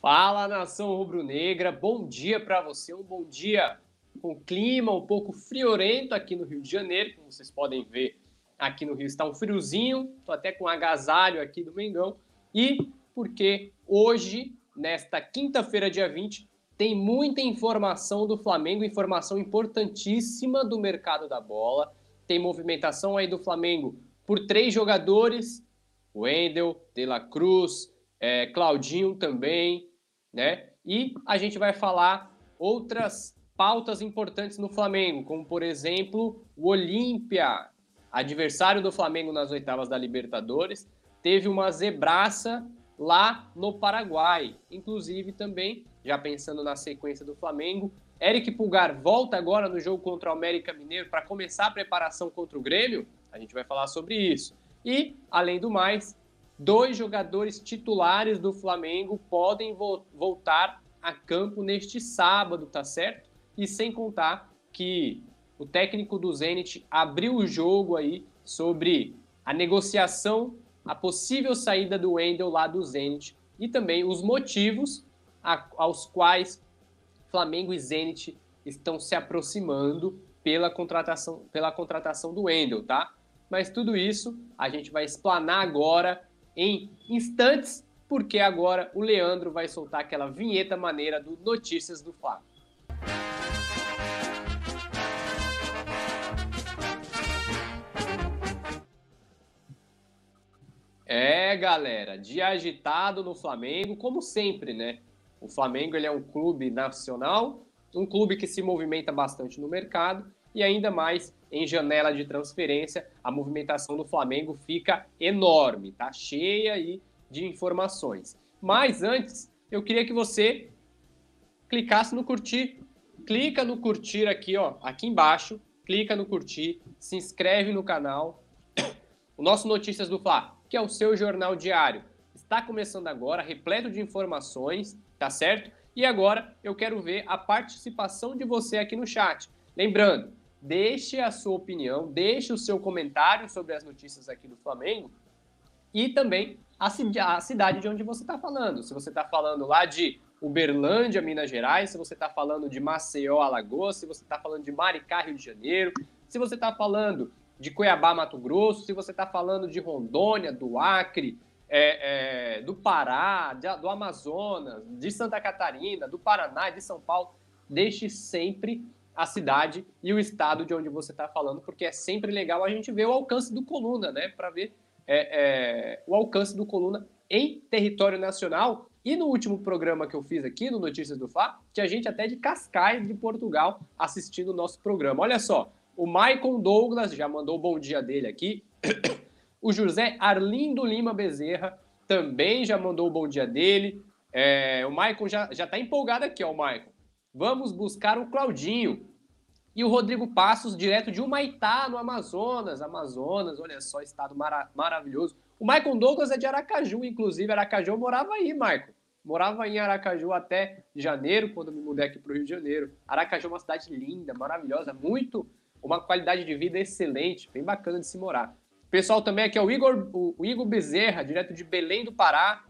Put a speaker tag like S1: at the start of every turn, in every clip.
S1: Fala nação rubro-negra, bom dia para você, um bom dia com clima um pouco friorento aqui no Rio de Janeiro, como vocês podem ver aqui no Rio. Está um friozinho, tô até com um agasalho aqui do Mengão, e porque hoje, nesta quinta-feira, dia 20, tem muita informação do Flamengo, informação importantíssima do mercado da bola, tem movimentação aí do Flamengo por três jogadores, Wendel, De La Cruz, é, Claudinho também, né? E a gente vai falar outras pautas importantes no Flamengo, como por exemplo o Olímpia, adversário do Flamengo nas oitavas da Libertadores, teve uma zebraça lá no Paraguai. Inclusive também, já pensando na sequência do Flamengo, Eric Pulgar volta agora no jogo contra o América Mineiro para começar a preparação contra o Grêmio. A gente vai falar sobre isso. E, além do mais, dois jogadores titulares do Flamengo podem vo voltar a campo neste sábado, tá certo? E sem contar que o técnico do Zenit abriu o jogo aí sobre a negociação, a possível saída do Wendel lá do Zenit e também os motivos a, aos quais Flamengo e Zenit estão se aproximando pela contratação, pela contratação do Wendel, tá? Mas tudo isso a gente vai explanar agora em instantes, porque agora o Leandro vai soltar aquela vinheta maneira do Notícias do Flávio. É, galera, dia agitado no Flamengo, como sempre, né? O Flamengo ele é um clube nacional, um clube que se movimenta bastante no mercado e ainda mais em janela de transferência, a movimentação do Flamengo fica enorme, tá cheia aí de informações. Mas antes, eu queria que você clicasse no curtir. Clica no curtir aqui, ó, aqui embaixo, clica no curtir, se inscreve no canal. O nosso Notícias do Fla, que é o seu jornal diário, está começando agora, repleto de informações, tá certo? E agora eu quero ver a participação de você aqui no chat. Lembrando, deixe a sua opinião, deixe o seu comentário sobre as notícias aqui do Flamengo e também a, a cidade de onde você está falando. Se você está falando lá de Uberlândia, Minas Gerais, se você está falando de Maceió, Alagoas, se você está falando de Maricá, Rio de Janeiro, se você está falando de Cuiabá, Mato Grosso, se você está falando de Rondônia, do Acre, é, é, do Pará, de, do Amazonas, de Santa Catarina, do Paraná, de São Paulo, deixe sempre a cidade e o estado de onde você está falando, porque é sempre legal a gente ver o alcance do Coluna, né? Para ver é, é, o alcance do Coluna em território nacional. E no último programa que eu fiz aqui, no Notícias do Fá, tinha gente até de Cascais, de Portugal, assistindo o nosso programa. Olha só, o Maicon Douglas já mandou o bom dia dele aqui. o José Arlindo Lima Bezerra também já mandou o bom dia dele. É, o Maicon já, já tá empolgado aqui, ó, o Maicon. Vamos buscar o Claudinho. E o Rodrigo Passos, direto de Humaitá, no Amazonas. Amazonas, olha só, estado mara maravilhoso. O Michael Douglas é de Aracaju, inclusive. Aracaju morava aí, Michael. Morava em Aracaju até janeiro, quando me mudei aqui para o Rio de Janeiro. Aracaju é uma cidade linda, maravilhosa, muito, uma qualidade de vida excelente, bem bacana de se morar. O pessoal também aqui é o Igor, o Igor Bezerra, direto de Belém do Pará.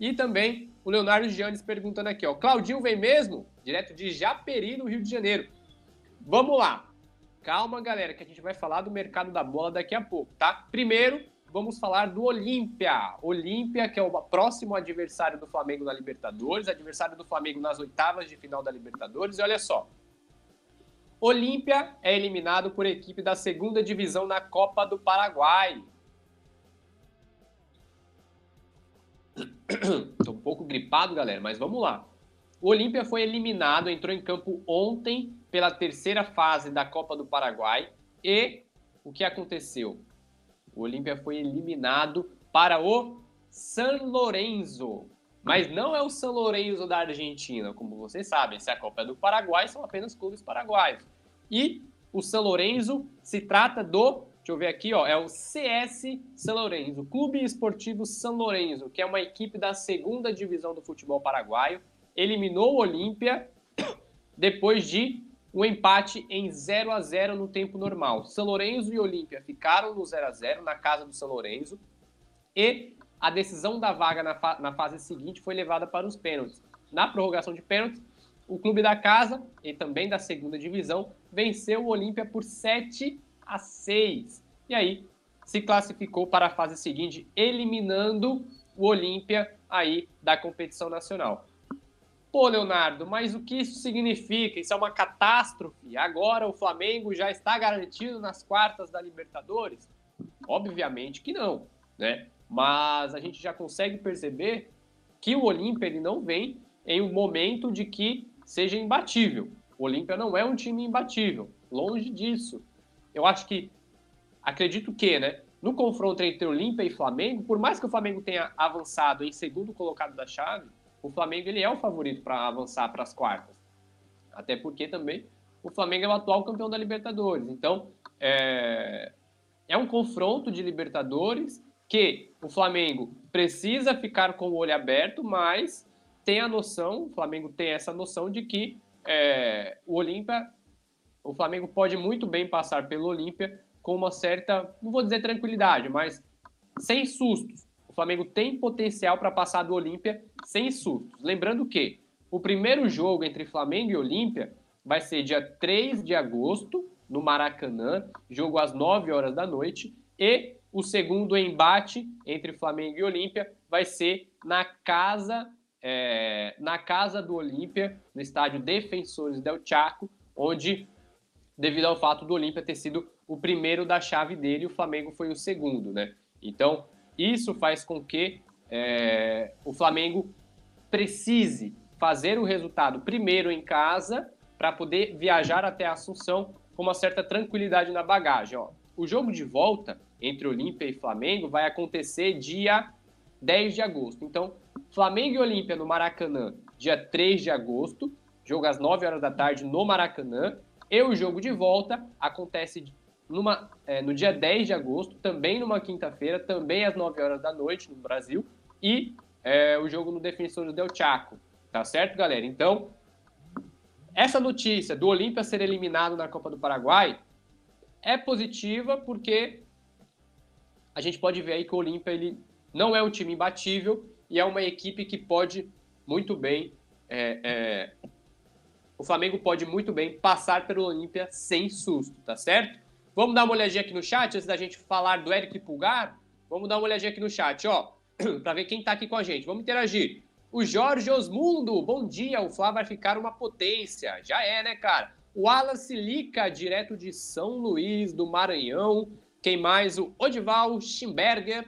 S1: E também o Leonardo Giannis perguntando aqui, ó. Claudinho vem mesmo? Direto de Japeri, no Rio de Janeiro. Vamos lá. Calma, galera, que a gente vai falar do mercado da bola daqui a pouco, tá? Primeiro, vamos falar do Olímpia. Olímpia, que é o próximo adversário do Flamengo na Libertadores, adversário do Flamengo nas oitavas de final da Libertadores. E olha só. Olímpia é eliminado por equipe da segunda divisão na Copa do Paraguai. Tô um pouco gripado, galera, mas vamos lá. O Olímpia foi eliminado, entrou em campo ontem pela terceira fase da Copa do Paraguai e o que aconteceu? O Olímpia foi eliminado para o San Lorenzo. Mas não é o San Lorenzo da Argentina, como vocês sabem. Se a Copa é do Paraguai, são apenas clubes paraguaios. E o San Lorenzo se trata do, deixa eu ver aqui, ó, é o CS San Lorenzo, Clube Esportivo San Lorenzo, que é uma equipe da segunda divisão do futebol paraguaio eliminou o Olímpia depois de um empate em 0 a 0 no tempo normal. São Lourenço e Olímpia ficaram no 0 a 0 na casa do São Lourenço e a decisão da vaga na, fa na fase seguinte foi levada para os pênaltis. Na prorrogação de pênaltis, o clube da casa, e também da segunda divisão, venceu o Olímpia por 7 a 6. E aí se classificou para a fase seguinte, eliminando o Olímpia aí da competição nacional. Pô, Leonardo, mas o que isso significa? Isso é uma catástrofe? Agora o Flamengo já está garantido nas quartas da Libertadores? Obviamente que não, né? Mas a gente já consegue perceber que o Olímpia ele não vem em um momento de que seja imbatível. O Olímpia não é um time imbatível, longe disso. Eu acho que, acredito que, né, no confronto entre Olímpia e Flamengo, por mais que o Flamengo tenha avançado em segundo colocado da chave, o Flamengo ele é o favorito para avançar para as quartas. Até porque também o Flamengo é o atual campeão da Libertadores. Então, é, é um confronto de Libertadores que o Flamengo precisa ficar com o olho aberto, mas tem a noção, o Flamengo tem essa noção de que é, o Olímpia, o Flamengo pode muito bem passar pelo Olímpia com uma certa, não vou dizer tranquilidade, mas sem sustos. Flamengo tem potencial para passar do Olímpia sem sustos. Lembrando que o primeiro jogo entre Flamengo e Olímpia vai ser dia 3 de agosto, no Maracanã, jogo às 9 horas da noite, e o segundo embate entre Flamengo e Olímpia vai ser na casa é, na casa do Olímpia, no estádio Defensores del Chaco, onde, devido ao fato do Olímpia ter sido o primeiro da chave dele, o Flamengo foi o segundo, né? Então, isso faz com que é, o Flamengo precise fazer o resultado primeiro em casa para poder viajar até Assunção com uma certa tranquilidade na bagagem. Ó. O jogo de volta entre Olímpia e Flamengo vai acontecer dia 10 de agosto. Então, Flamengo e Olímpia no Maracanã, dia 3 de agosto, jogo às 9 horas da tarde no Maracanã. E o jogo de volta acontece numa, é, no dia 10 de agosto, também numa quinta-feira, também às 9 horas da noite no Brasil. E é, o jogo no Defensores del Chaco. Tá certo, galera? Então, essa notícia do Olímpia ser eliminado na Copa do Paraguai é positiva porque a gente pode ver aí que o Olímpia ele não é um time imbatível e é uma equipe que pode muito bem. É, é, o Flamengo pode muito bem passar pelo Olímpia sem susto, tá certo? Vamos dar uma olhadinha aqui no chat antes da gente falar do Eric Pulgar. Vamos dar uma olhadinha aqui no chat, ó, para ver quem tá aqui com a gente. Vamos interagir. O Jorge Osmundo, bom dia. O Flá vai ficar uma potência. Já é, né, cara? O Wallace Lica, direto de São Luís do Maranhão. Quem mais? O Odival Schimberger,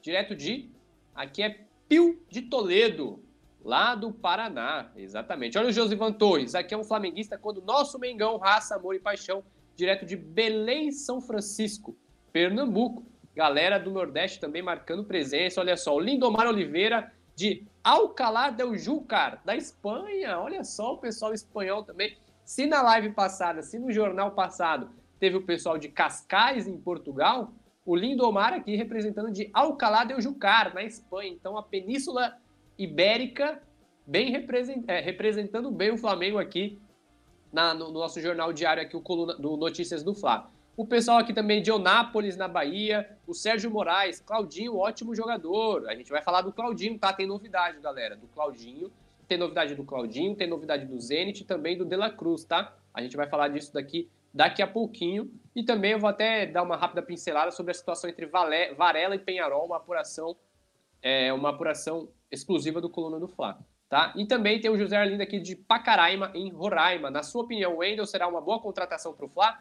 S1: direto de. Aqui é Pio de Toledo, lá do Paraná. Exatamente. Olha o Josivan Torres, aqui é um flamenguista quando nosso Mengão, raça, amor e paixão, direto de Belém, São Francisco, Pernambuco. Galera do Nordeste também marcando presença. Olha só, o Lindomar Oliveira, de Alcalá del Júcar, da Espanha. Olha só o pessoal espanhol também. Se na live passada, se no jornal passado teve o pessoal de Cascais, em Portugal, o Lindomar aqui representando de Alcalá de Jucar, na Espanha. Então, a Península Ibérica bem represent, é, representando bem o Flamengo aqui na, no, no, nosso jornal diário aqui, o coluna, do Notícias do Fla. O pessoal aqui também de Onápolis, na Bahia, o Sérgio Moraes, Claudinho, ótimo jogador. A gente vai falar do Claudinho, tá? Tem novidade, galera, do Claudinho. Tem novidade do Claudinho, tem novidade do Zenit e também do De La Cruz, tá? A gente vai falar disso daqui daqui a pouquinho. E também eu vou até dar uma rápida pincelada sobre a situação entre Varela e Penharol, uma apuração, é, uma apuração exclusiva do Coluna do Fla. Tá? E também tem o José Arlindo aqui de Pacaraima, em Roraima. Na sua opinião, o Wendel será uma boa contratação para o Fla?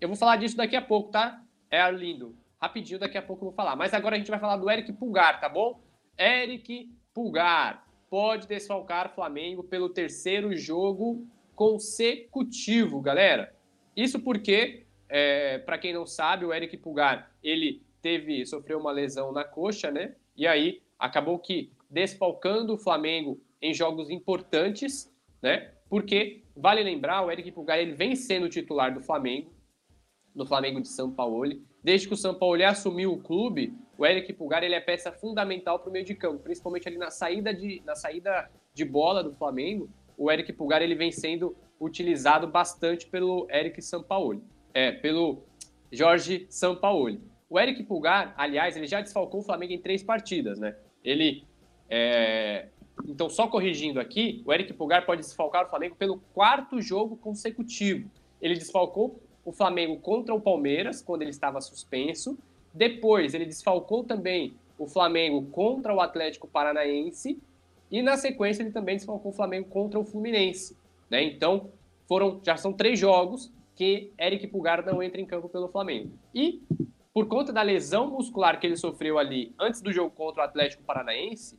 S1: Eu vou falar disso daqui a pouco, tá? É Arlindo. Rapidinho, daqui a pouco eu vou falar. Mas agora a gente vai falar do Eric Pulgar, tá bom? Eric Pulgar pode desfalcar Flamengo pelo terceiro jogo consecutivo, galera. Isso porque, é, para quem não sabe, o Eric Pulgar, ele teve, sofreu uma lesão na coxa, né? E aí acabou que desfalcando o Flamengo em jogos importantes, né? Porque vale lembrar, o Eric Pulgar ele vem sendo titular do Flamengo, no Flamengo de São Paulo. Desde que o São Paulo assumiu o clube, o Eric Pulgar ele é peça fundamental para o meio de campo, principalmente ali na saída de, na saída de bola do Flamengo. O Eric Pulgar ele vem sendo utilizado bastante pelo Eric Sampaoli, é, pelo Jorge Sampaoli. O Eric Pulgar, aliás, ele já desfalcou o Flamengo em três partidas, né? Ele. É... Então, só corrigindo aqui, o Eric Pulgar pode desfalcar o Flamengo pelo quarto jogo consecutivo. Ele desfalcou o Flamengo contra o Palmeiras, quando ele estava suspenso. Depois, ele desfalcou também o Flamengo contra o Atlético Paranaense. E na sequência, ele também desfalcou o Flamengo contra o Fluminense. Né? Então, foram, já são três jogos que Eric Pulgar não entra em campo pelo Flamengo. E por conta da lesão muscular que ele sofreu ali antes do jogo contra o Atlético Paranaense,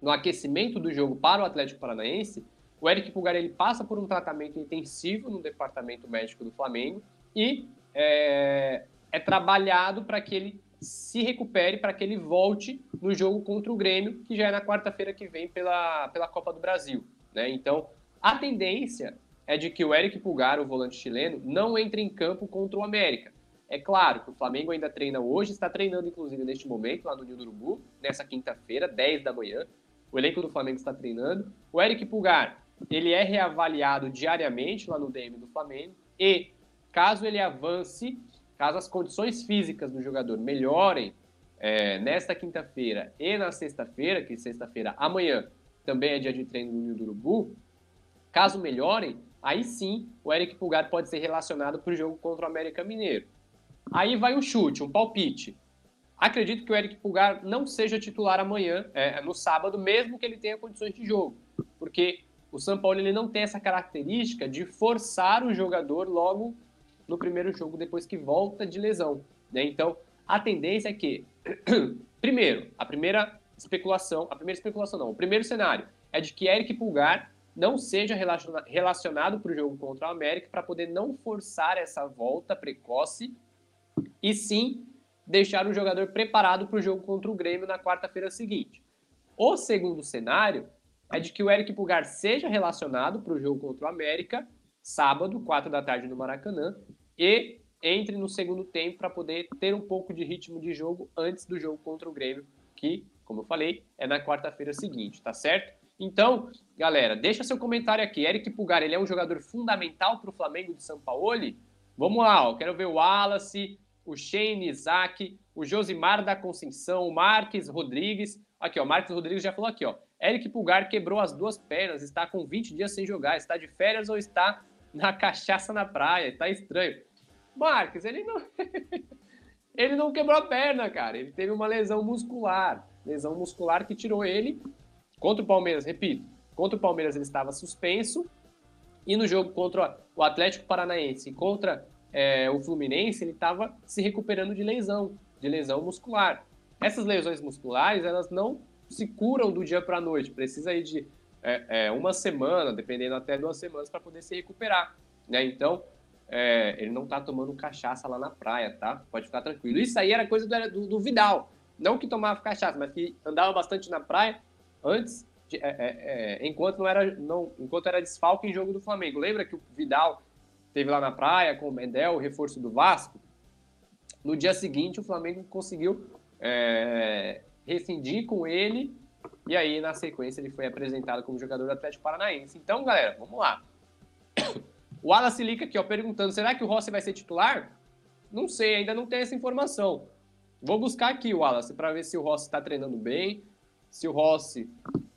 S1: no aquecimento do jogo para o Atlético Paranaense, o Eric Pulgar ele passa por um tratamento intensivo no departamento médico do Flamengo e é, é trabalhado para que ele se recupere, para que ele volte no jogo contra o Grêmio, que já é na quarta-feira que vem pela, pela Copa do Brasil. Né? Então, a tendência é de que o Eric Pulgar, o volante chileno, não entre em campo contra o América. É claro que o Flamengo ainda treina hoje, está treinando inclusive neste momento lá no Ninho do Urubu, nessa quinta-feira, 10 da manhã. O elenco do Flamengo está treinando. O Eric Pulgar, ele é reavaliado diariamente lá no DM do Flamengo e caso ele avance, caso as condições físicas do jogador melhorem é, nesta quinta-feira e na sexta-feira, que sexta-feira amanhã também é dia de treino no Ninho do Urubu, caso melhorem, aí sim o Eric Pulgar pode ser relacionado para o jogo contra o América Mineiro. Aí vai um chute, um palpite. Acredito que o Eric Pulgar não seja titular amanhã, é, no sábado, mesmo que ele tenha condições de jogo. Porque o São Paulo ele não tem essa característica de forçar o jogador logo no primeiro jogo, depois que volta de lesão. Né? Então, a tendência é que, primeiro, a primeira especulação, a primeira especulação não, o primeiro cenário é de que Eric Pulgar não seja relacionado para o jogo contra o América para poder não forçar essa volta precoce e sim deixar o jogador preparado para o jogo contra o Grêmio na quarta-feira seguinte. O segundo cenário é de que o Eric Pulgar seja relacionado para o jogo contra o América, sábado, 4 da tarde no Maracanã, e entre no segundo tempo para poder ter um pouco de ritmo de jogo antes do jogo contra o Grêmio, que, como eu falei, é na quarta-feira seguinte, tá certo? Então, galera, deixa seu comentário aqui. Eric Pulgar, ele é um jogador fundamental para o Flamengo de São Paulo? Vamos lá, ó. quero ver o Wallace, o Shane Isaac, o Josimar da Conceição, o Marques Rodrigues. Aqui, ó, Marques Rodrigues já falou aqui, ó. Eric Pulgar quebrou as duas pernas, está com 20 dias sem jogar, está de férias ou está na cachaça na praia, está estranho. Marques, ele não ele não quebrou a perna, cara. Ele teve uma lesão muscular, lesão muscular que tirou ele contra o Palmeiras, repito. Contra o Palmeiras ele estava suspenso e no jogo contra o Atlético Paranaense, contra é, o Fluminense, ele estava se recuperando de lesão, de lesão muscular. Essas lesões musculares, elas não se curam do dia para a noite, precisa aí de é, é, uma semana, dependendo até duas semanas, para poder se recuperar. Né? Então, é, ele não está tomando cachaça lá na praia, tá? Pode ficar tranquilo. Isso aí era coisa do, do, Vidal. Não que tomava cachaça, mas que andava bastante na praia antes, de, é, é, é, enquanto não era, não, enquanto era desfalque em jogo do Flamengo. Lembra que o Vidal teve lá na praia com o Mendel, o reforço do Vasco. No dia seguinte, o Flamengo conseguiu é, rescindir com ele e aí, na sequência, ele foi apresentado como jogador do Atlético Paranaense. Então, galera, vamos lá. O Lica aqui, ó, perguntando: será que o Rossi vai ser titular? Não sei, ainda não tem essa informação. Vou buscar aqui o Wallace para ver se o Rossi está treinando bem, se o Rossi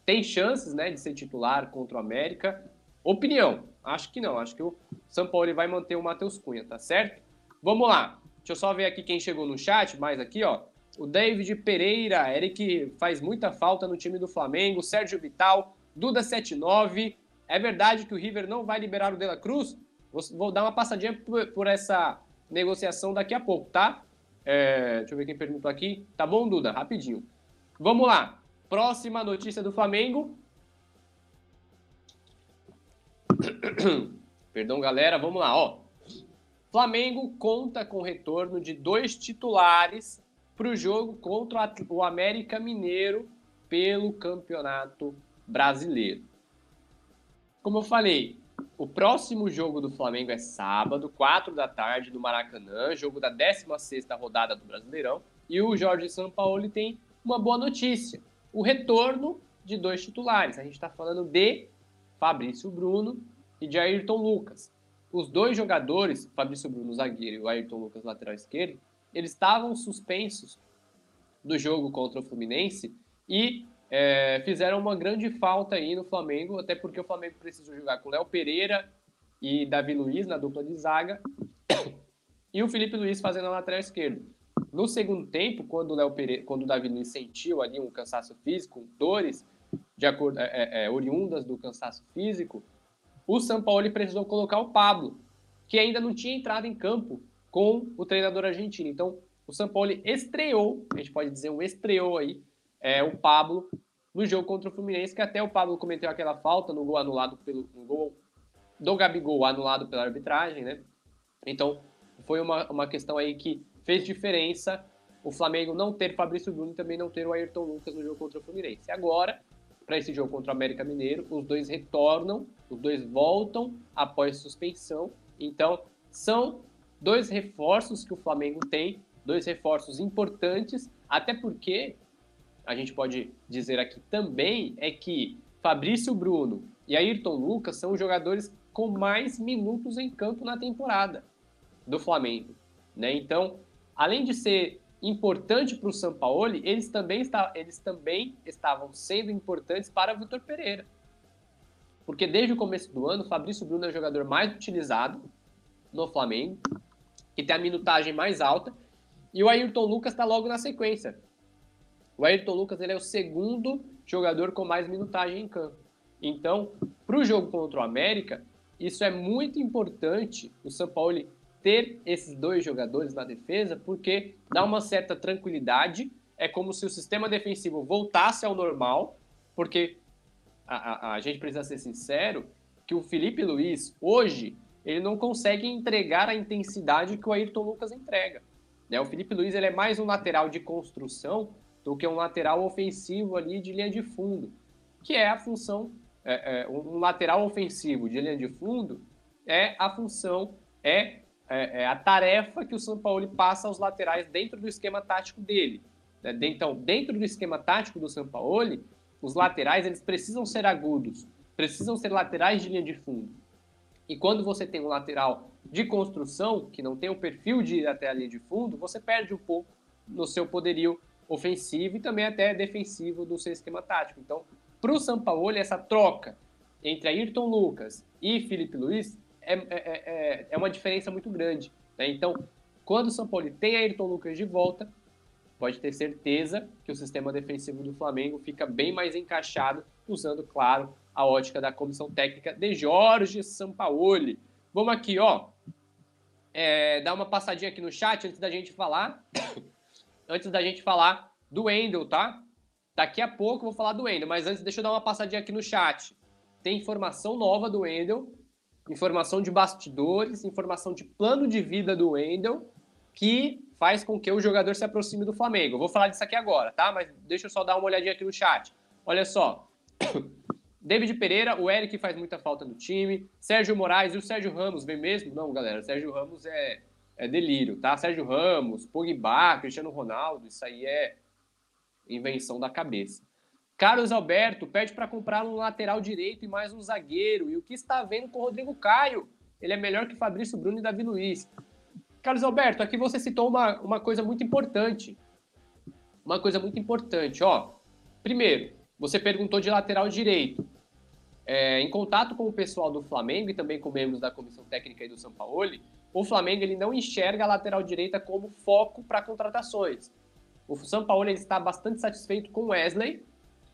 S1: tem chances né, de ser titular contra o América. Opinião, acho que não. Acho que o São Paulo vai manter o Matheus Cunha, tá certo? Vamos lá. Deixa eu só ver aqui quem chegou no chat, mais aqui, ó. O David Pereira, Eric faz muita falta no time do Flamengo, Sérgio Vital, Duda79. É verdade que o River não vai liberar o De La Cruz? Vou, dar uma passadinha por, por essa negociação daqui a pouco, tá? É, deixa eu ver quem perguntou aqui. Tá bom, Duda? Rapidinho. Vamos lá. Próxima notícia do Flamengo. Perdão, galera, vamos lá, ó. Flamengo conta com o retorno de dois titulares para o jogo contra o América Mineiro pelo Campeonato Brasileiro. Como eu falei, o próximo jogo do Flamengo é sábado, 4 da tarde, no Maracanã, jogo da 16ª rodada do Brasileirão. E o Jorge Sampaoli tem uma boa notícia, o retorno de dois titulares. A gente está falando de Fabrício Bruno e de Ayrton Lucas. Os dois jogadores, Fabrício Bruno, zagueiro, e o Ayrton Lucas, lateral esquerdo, eles estavam suspensos do jogo contra o Fluminense e é, fizeram uma grande falta aí no Flamengo, até porque o Flamengo precisou jogar com Léo Pereira e Davi Luiz na dupla de zaga e o Felipe Luiz fazendo a lateral esquerda. No segundo tempo, quando o, Léo Pereira, quando o Davi Luiz sentiu ali um cansaço físico, dores de acordo, é, é, é oriundas do cansaço físico, o São Paulo precisou colocar o Pablo, que ainda não tinha entrado em campo com o treinador argentino. Então, o São Paulo estreou, a gente pode dizer um estreou aí, é, o Pablo no jogo contra o Fluminense, que até o Pablo cometeu aquela falta no gol anulado pelo gol do Gabigol anulado pela arbitragem, né? Então, foi uma, uma questão aí que fez diferença o Flamengo não ter Fabrício Bruno e também não ter o Ayrton Lucas no jogo contra o Fluminense. Agora, para esse jogo contra o América Mineiro, os dois retornam, os dois voltam após suspensão. Então, são dois reforços que o Flamengo tem, dois reforços importantes, até porque a gente pode dizer aqui também é que Fabrício Bruno e Ayrton Lucas são os jogadores com mais minutos em campo na temporada do Flamengo, né? Então, além de ser importante para o Sampaoli, eles também, está, eles também estavam sendo importantes para o Vitor Pereira. Porque desde o começo do ano, Fabrício Bruno é o jogador mais utilizado no Flamengo, que tem a minutagem mais alta, e o Ayrton Lucas está logo na sequência. O Ayrton Lucas ele é o segundo jogador com mais minutagem em campo. Então, para o jogo contra o América, isso é muito importante o São Paulo ter esses dois jogadores na defesa, porque dá uma certa tranquilidade. É como se o sistema defensivo voltasse ao normal, porque a, a, a gente precisa ser sincero que o Felipe Luiz, hoje, ele não consegue entregar a intensidade que o Ayrton Lucas entrega. Né? O Felipe Luiz ele é mais um lateral de construção do que um lateral ofensivo ali de linha de fundo, que é a função, é, é, um lateral ofensivo de linha de fundo é a função, é é, é, a tarefa que o São Paulo passa aos laterais dentro do esquema tático dele. Né? Então, dentro do esquema tático do São Paulo, os laterais eles precisam ser agudos, precisam ser laterais de linha de fundo. E quando você tem um lateral de construção, que não tem o perfil de ir até a linha de fundo, você perde um pouco no seu poderio ofensivo e também até defensivo do seu esquema tático. Então, para o São Paulo, essa troca entre Ayrton Lucas e Felipe Luiz é, é, é, é uma diferença muito grande. Né? Então, quando o São Paulo tem Ayrton Lucas de volta, pode ter certeza que o sistema defensivo do Flamengo fica bem mais encaixado, usando, claro, a ótica da comissão técnica de Jorge Sampaoli. Vamos aqui, ó. É, dar uma passadinha aqui no chat antes da gente falar. antes da gente falar do Wendel, tá? Daqui a pouco eu vou falar do Wendel, mas antes deixa eu dar uma passadinha aqui no chat. Tem informação nova do Wendel informação de bastidores, informação de plano de vida do Wendel, que faz com que o jogador se aproxime do Flamengo. Eu vou falar disso aqui agora, tá? Mas deixa eu só dar uma olhadinha aqui no chat. Olha só. David Pereira, o Eric faz muita falta no time. Sérgio Moraes e o Sérgio Ramos, vem mesmo? Não, galera. Sérgio Ramos é, é delírio, tá? Sérgio Ramos, Pogba, Cristiano Ronaldo, isso aí é invenção da cabeça. Carlos Alberto pede para comprar um lateral direito e mais um zagueiro. E o que está vendo com o Rodrigo Caio? Ele é melhor que Fabrício Bruno e Davi Luiz. Carlos Alberto, aqui você citou uma, uma coisa muito importante. Uma coisa muito importante, ó. Primeiro, você perguntou de lateral direito. É, em contato com o pessoal do Flamengo e também com membros da comissão técnica e do São Paulo, o Flamengo ele não enxerga a lateral direita como foco para contratações. O São Paulo ele está bastante satisfeito com Wesley,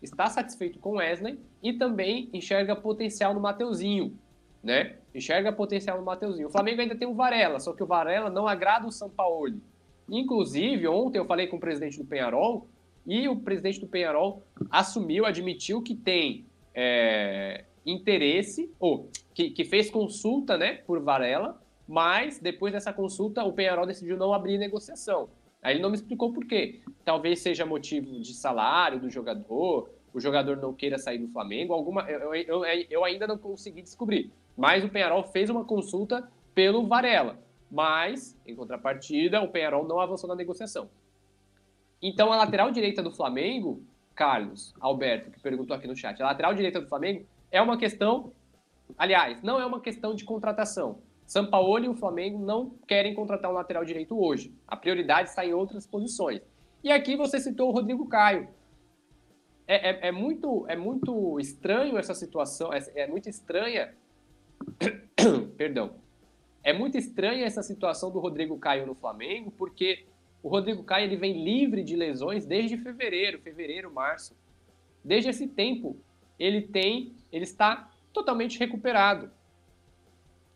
S1: está satisfeito com Wesley e também enxerga potencial no Mateuzinho, né? Enxerga potencial no Mateuzinho. O Flamengo ainda tem o Varela, só que o Varela não agrada o Sampaoli. Inclusive, ontem eu falei com o presidente do Penharol e o presidente do Penharol assumiu, admitiu que tem é, interesse, ou que, que fez consulta né, por Varela, mas depois dessa consulta o Penharol decidiu não abrir negociação. Aí ele não me explicou por quê. Talvez seja motivo de salário do jogador, o jogador não queira sair do Flamengo, alguma eu, eu, eu ainda não consegui descobrir. Mas o Penharol fez uma consulta pelo Varela. Mas, em contrapartida, o Penharol não avançou na negociação. Então, a lateral direita do Flamengo, Carlos Alberto, que perguntou aqui no chat, a lateral direita do Flamengo é uma questão, aliás, não é uma questão de contratação. São Paulo e o Flamengo não querem contratar um lateral direito hoje. A prioridade está em outras posições. E aqui você citou o Rodrigo Caio. É, é, é muito, é muito estranho essa situação, é, é muito estranha. Perdão. É muito estranha essa situação do Rodrigo Caio no Flamengo, porque o Rodrigo Caio ele vem livre de lesões desde fevereiro, fevereiro, março. Desde esse tempo, ele tem, ele está totalmente recuperado.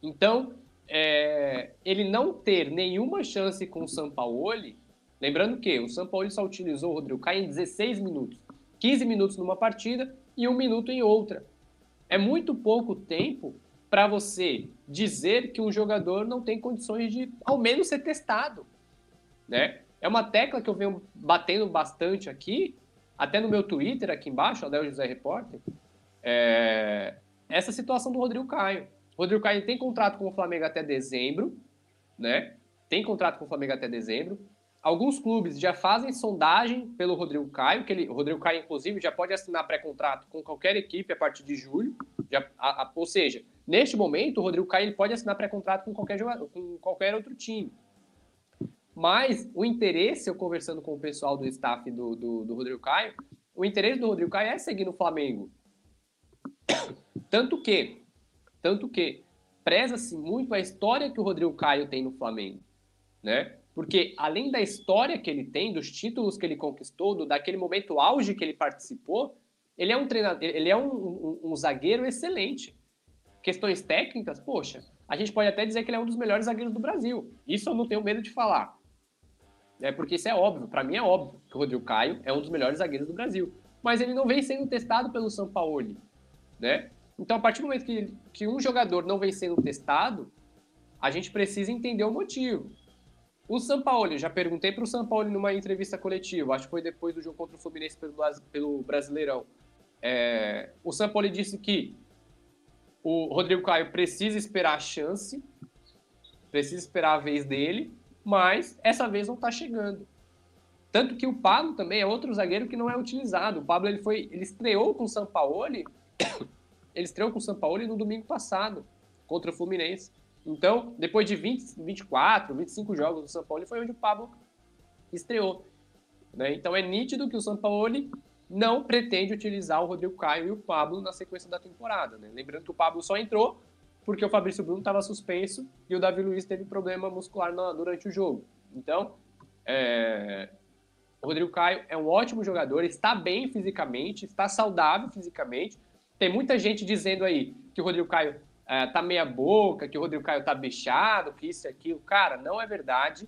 S1: Então, é, ele não ter nenhuma chance com o Sampaoli, lembrando que o Sampaoli só utilizou o Rodrigo Caio em 16 minutos, 15 minutos numa partida e um minuto em outra. É muito pouco tempo para você dizer que um jogador não tem condições de, ao menos, ser testado. Né? É uma tecla que eu venho batendo bastante aqui, até no meu Twitter, aqui embaixo, Adel José Repórter, é... essa situação do Rodrigo Caio. Rodrigo Caio tem contrato com o Flamengo até dezembro, né? Tem contrato com o Flamengo até dezembro. Alguns clubes já fazem sondagem pelo Rodrigo Caio, que ele, o Rodrigo Caio, inclusive, já pode assinar pré-contrato com qualquer equipe a partir de julho. Já, a, a, ou seja, neste momento, o Rodrigo Caio ele pode assinar pré-contrato com qualquer, jogador, com qualquer outro time. Mas o interesse, eu conversando com o pessoal do staff do, do, do Rodrigo Caio, o interesse do Rodrigo Caio é seguir no Flamengo. Tanto que, tanto que, preza-se muito a história que o Rodrigo Caio tem no Flamengo, né? Porque além da história que ele tem, dos títulos que ele conquistou, do, daquele momento auge que ele participou, ele é um treinador, ele é um, um, um zagueiro excelente. Questões técnicas, poxa, a gente pode até dizer que ele é um dos melhores zagueiros do Brasil. Isso eu não tenho medo de falar. É porque isso é óbvio, para mim é óbvio que o Rodrigo Caio é um dos melhores zagueiros do Brasil. Mas ele não vem sendo testado pelo São Paulo, né? Então, a partir do momento que, que um jogador não vem sendo testado, a gente precisa entender o motivo. O São Paulo, já perguntei para o São Paulo numa entrevista coletiva, acho que foi depois do jogo contra o Fluminense pelo, pelo Brasileirão. É, o São Paulo disse que o Rodrigo Caio precisa esperar a chance, precisa esperar a vez dele, mas essa vez não está chegando. Tanto que o Pablo também é outro zagueiro que não é utilizado. O Pablo ele foi, ele estreou com o Sampaoli, ele estreou com o Sampaoli no domingo passado contra o Fluminense. Então, depois de 20, 24, 25 jogos do São Paulo, foi onde o Pablo estreou. Né? Então é nítido que o São Paulo não pretende utilizar o Rodrigo Caio e o Pablo na sequência da temporada. Né? Lembrando que o Pablo só entrou porque o Fabrício Bruno estava suspenso e o Davi Luiz teve problema muscular na, durante o jogo. Então, é, o Rodrigo Caio é um ótimo jogador, está bem fisicamente, está saudável fisicamente. Tem muita gente dizendo aí que o Rodrigo Caio é, tá meia boca, que o Rodrigo Caio tá bichado, que isso e aquilo. Cara, não é verdade.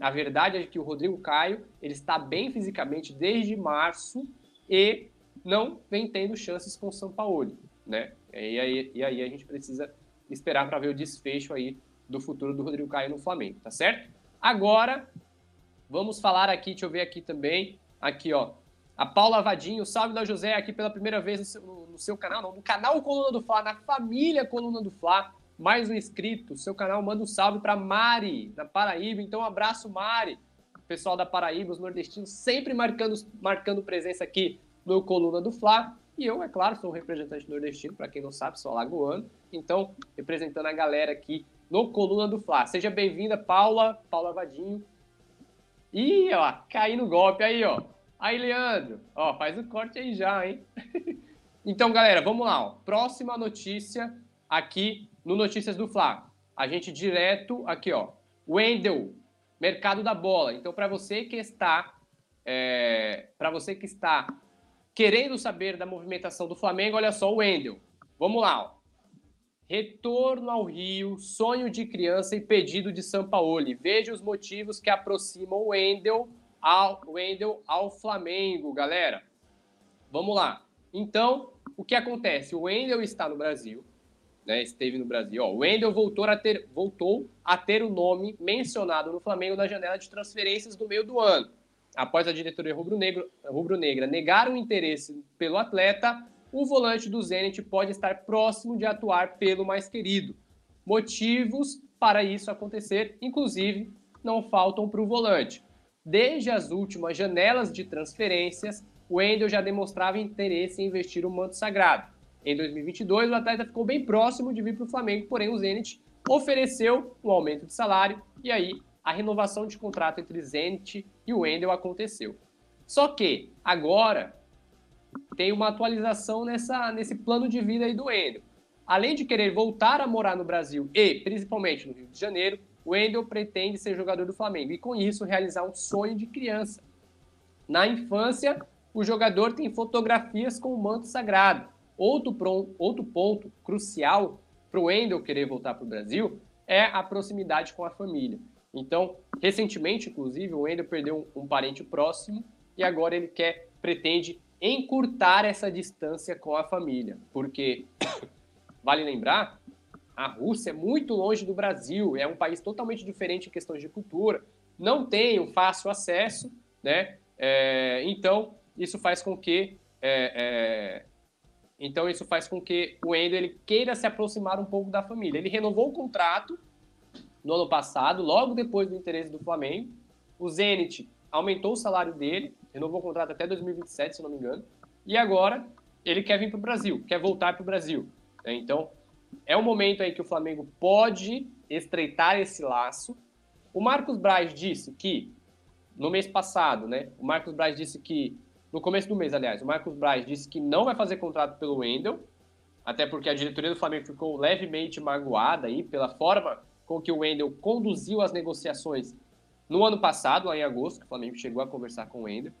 S1: A verdade é que o Rodrigo Caio ele está bem fisicamente desde março e não vem tendo chances com o São Paulo, né? E aí, e aí a gente precisa esperar para ver o desfecho aí do futuro do Rodrigo Caio no Flamengo, tá certo? Agora, vamos falar aqui, deixa eu ver aqui também, aqui ó, a Paula Vadinho, salve da José aqui pela primeira vez no no seu, canal, não, no canal Coluna do Fla, na família Coluna do Fla, mais um inscrito, seu canal manda um salve para Mari, da Paraíba, então um abraço Mari, pessoal da Paraíba, os nordestinos sempre marcando, marcando presença aqui no Coluna do Fla, e eu, é claro, sou um representante nordestino, para quem não sabe, sou alagoano, então, representando a galera aqui no Coluna do Fla. Seja bem-vinda, Paula, Paula Vadinho. Ih, ó, caí no golpe aí, ó. Aí, Leandro, ó, faz o corte aí já, hein? então, galera, vamos lá, ó. Próxima notícia aqui no Notícias do Fla. A gente direto aqui, ó. Wendel, mercado da bola. Então, para você que está, é, para você que está querendo saber da movimentação do Flamengo, olha só o Wendel. Vamos lá, ó. Retorno ao Rio, sonho de criança e pedido de Sampaoli. Veja os motivos que aproximam o Wendel ao, Wendel ao Flamengo, galera. Vamos lá. Então, o que acontece? O Wendel está no Brasil, né? Esteve no Brasil. Ó, o Wendel voltou a, ter, voltou a ter o nome mencionado no Flamengo na janela de transferências do meio do ano. Após a diretoria rubro-negra rubro negar o interesse pelo atleta, o volante do Zenit pode estar próximo de atuar pelo mais querido. Motivos para isso acontecer, inclusive, não faltam para o volante. Desde as últimas janelas de transferências, o Wendel já demonstrava interesse em investir o manto sagrado. Em 2022, o atleta ficou bem próximo de vir para o Flamengo, porém o Zenit ofereceu um aumento de salário e aí a renovação de contrato entre Zenit e o Wendel aconteceu. Só que agora tem uma atualização nessa, nesse plano de vida aí do Wendel. Além de querer voltar a morar no Brasil e principalmente no Rio de Janeiro, o Wendel pretende ser jogador do Flamengo e com isso realizar um sonho de criança. Na infância, o jogador tem fotografias com o manto sagrado. Outro, outro ponto crucial para o Wendel querer voltar para o Brasil é a proximidade com a família. Então, recentemente, inclusive, o Wendel perdeu um, um parente próximo e agora ele quer, pretende encurtar essa distância com a família, porque vale lembrar, a Rússia é muito longe do Brasil, é um país totalmente diferente em questões de cultura, não tem um fácil acesso, né? É, então isso faz com que é, é, então isso faz com que o Endo ele queira se aproximar um pouco da família. Ele renovou o contrato no ano passado, logo depois do interesse do Flamengo. O Zenit aumentou o salário dele, renovou o contrato até 2027, se não me engano. E agora ele quer vir para o Brasil, quer voltar para o Brasil. Né? Então, é um momento aí que o Flamengo pode estreitar esse laço. O Marcos Braz disse que, no mês passado, né? O Marcos Braz disse que, no começo do mês, aliás, o Marcos Braz disse que não vai fazer contrato pelo Wendel, até porque a diretoria do Flamengo ficou levemente magoada aí pela forma com que o Wendel conduziu as negociações no ano passado, lá em agosto, que o Flamengo chegou a conversar com o Wendel.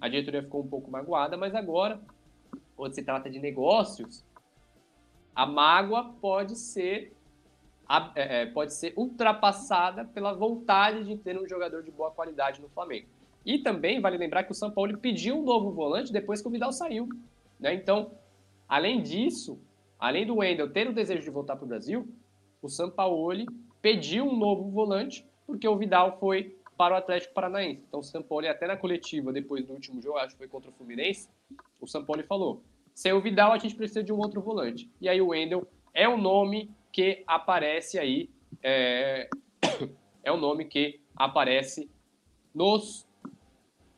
S1: A diretoria ficou um pouco magoada, mas agora, quando se trata de negócios, a mágoa pode ser é, é, pode ser ultrapassada pela vontade de ter um jogador de boa qualidade no Flamengo. E também vale lembrar que o São Paulo pediu um novo volante depois que o Vidal saiu. Né? Então, além disso, além do Wendel ter o desejo de voltar para o Brasil, o São Paulo pediu um novo volante porque o Vidal foi para o Atlético Paranaense. Então o São Paulo, até na coletiva, depois do último jogo, acho que foi contra o Fluminense, o São Paulo falou: sem o Vidal, a gente precisa de um outro volante. E aí o Wendel é o nome que aparece aí, é, é o nome que aparece nos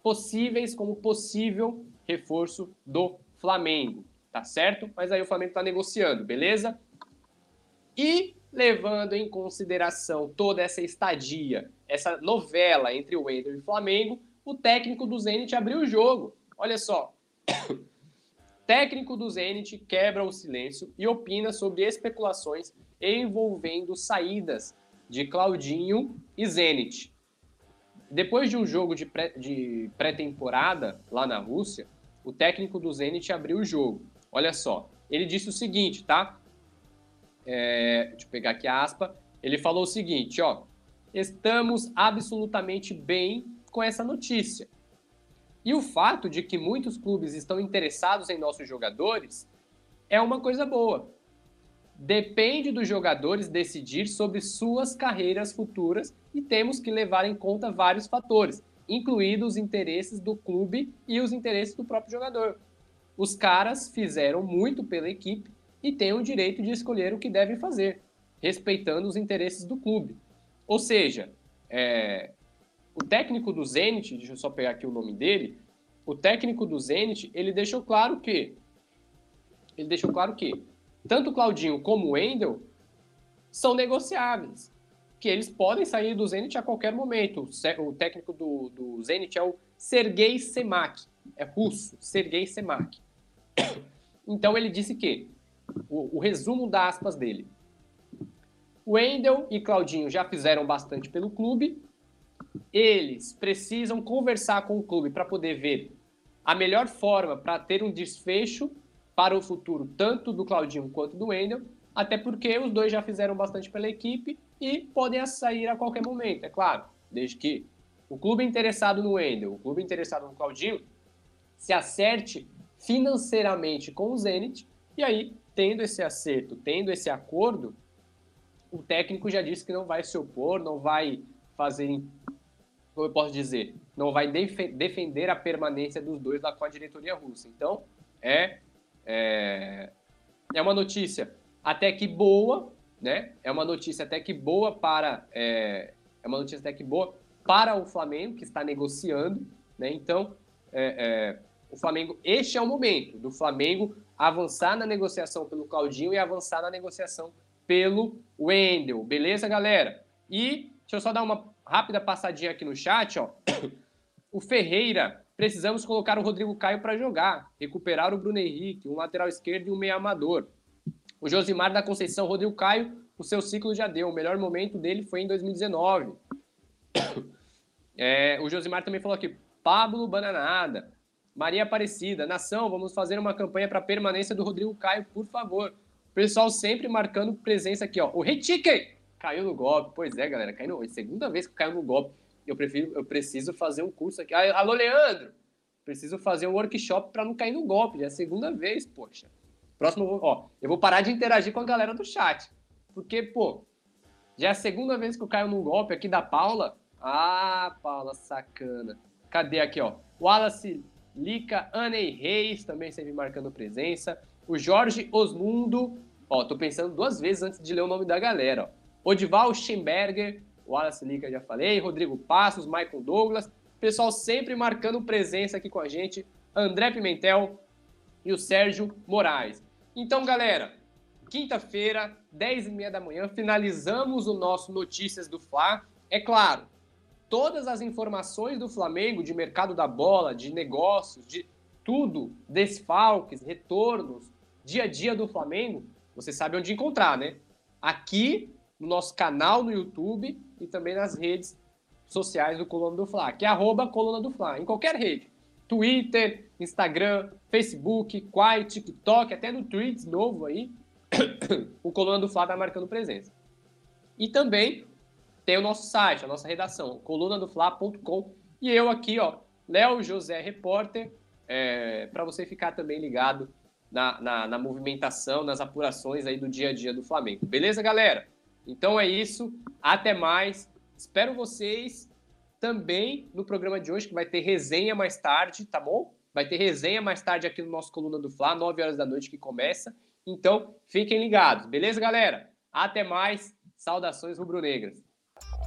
S1: possíveis, como possível reforço do Flamengo, tá certo? Mas aí o Flamengo está negociando, beleza? E levando em consideração toda essa estadia, essa novela entre o Wendel e o Flamengo, o técnico do Zenit abriu o jogo. Olha só. técnico do Zenit quebra o silêncio e opina sobre especulações envolvendo saídas de Claudinho e Zenit. Depois de um jogo de pré-temporada lá na Rússia, o técnico do Zenit abriu o jogo. Olha só, ele disse o seguinte, tá? é, deixa eu pegar aqui a aspa, ele falou o seguinte, ó, estamos absolutamente bem com essa notícia. E o fato de que muitos clubes estão interessados em nossos jogadores é uma coisa boa. Depende dos jogadores decidir sobre suas carreiras futuras e temos que levar em conta vários fatores, incluídos os interesses do clube e os interesses do próprio jogador. Os caras fizeram muito pela equipe e têm o direito de escolher o que devem fazer, respeitando os interesses do clube. Ou seja, é, o técnico do Zenit, deixa eu só pegar aqui o nome dele, o técnico do Zenit, ele deixou claro que ele deixou claro que tanto o Claudinho como o Wendel são negociáveis, que eles podem sair do Zenit a qualquer momento. O técnico do, do Zenit é o Sergei Semak, é russo, Sergei Semak. Então ele disse que o, o resumo das aspas dele. Wendel e Claudinho já fizeram bastante pelo clube. Eles precisam conversar com o clube para poder ver a melhor forma para ter um desfecho para o futuro, tanto do Claudinho quanto do Wendel, até porque os dois já fizeram bastante pela equipe e podem sair a qualquer momento, é claro, desde que o clube interessado no Wendel, o clube interessado no Claudinho, se acerte financeiramente com o Zenit e aí tendo esse acerto, tendo esse acordo, o técnico já disse que não vai se opor, não vai fazer, como eu posso dizer, não vai def defender a permanência dos dois lá com a diretoria russa. Então, é, é, é uma notícia até que boa, né? É uma notícia até que boa para é, é uma notícia até que boa para o Flamengo que está negociando, né? Então, é, é, o Flamengo, este é o momento do Flamengo avançar na negociação pelo Claudinho e avançar na negociação pelo Wendel. Beleza, galera? E deixa eu só dar uma rápida passadinha aqui no chat, ó. O Ferreira, precisamos colocar o Rodrigo Caio para jogar, recuperar o Bruno Henrique, um lateral esquerdo e um meio amador. O Josimar da Conceição, Rodrigo Caio, o seu ciclo já deu. O melhor momento dele foi em 2019. É, o Josimar também falou aqui, Pablo Bananada, Maria Aparecida, Nação, vamos fazer uma campanha para permanência do Rodrigo Caio, por favor. Pessoal sempre marcando presença aqui, ó. O Retique caiu no golpe. Pois é, galera, caiu no... segunda vez que caiu no golpe. Eu prefiro, eu preciso fazer um curso aqui. Alô, Leandro! Preciso fazer um workshop para não cair no golpe. Já é a segunda vez, poxa. Próximo, ó, eu vou parar de interagir com a galera do chat. Porque, pô, já é a segunda vez que eu caio no golpe aqui da Paula. Ah, Paula, sacana. Cadê aqui, ó? Wallace Lica, Anei Reis também sempre marcando presença. O Jorge Osmundo, ó, tô pensando duas vezes antes de ler o nome da galera, ó. Odival Schemberger, Wallace Lica já falei, Rodrigo Passos, Michael Douglas, pessoal sempre marcando presença aqui com a gente, André Pimentel e o Sérgio Moraes. Então, galera, quinta-feira, 10 e meia da manhã, finalizamos o nosso Notícias do Fla. É claro, todas as informações do Flamengo, de mercado da bola, de negócios, de tudo, desfalques, retornos, dia a dia do Flamengo, você sabe onde encontrar, né? Aqui no nosso canal no YouTube e também nas redes sociais do Coluna do Fla, que é arroba Coluna do Fla, em qualquer rede. Twitter, Instagram, Facebook, Quai, TikTok, até no Tweets novo aí, o Coluna do Fla está marcando presença. E também tem o nosso site, a nossa redação, colunadofla.com. E eu aqui, ó, Léo José Repórter, é, para você ficar também ligado na, na, na, movimentação, nas apurações aí do dia a dia do Flamengo. Beleza, galera? Então é isso. Até mais. Espero vocês também no programa de hoje, que vai ter resenha mais tarde, tá bom? Vai ter resenha mais tarde aqui no nosso Coluna do Fla, 9 horas da noite que começa. Então, fiquem ligados. Beleza, galera? Até mais. Saudações rubro-negras.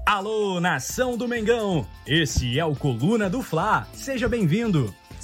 S2: Alô, nação do Mengão! Esse é o Coluna do Fla. Seja bem-vindo.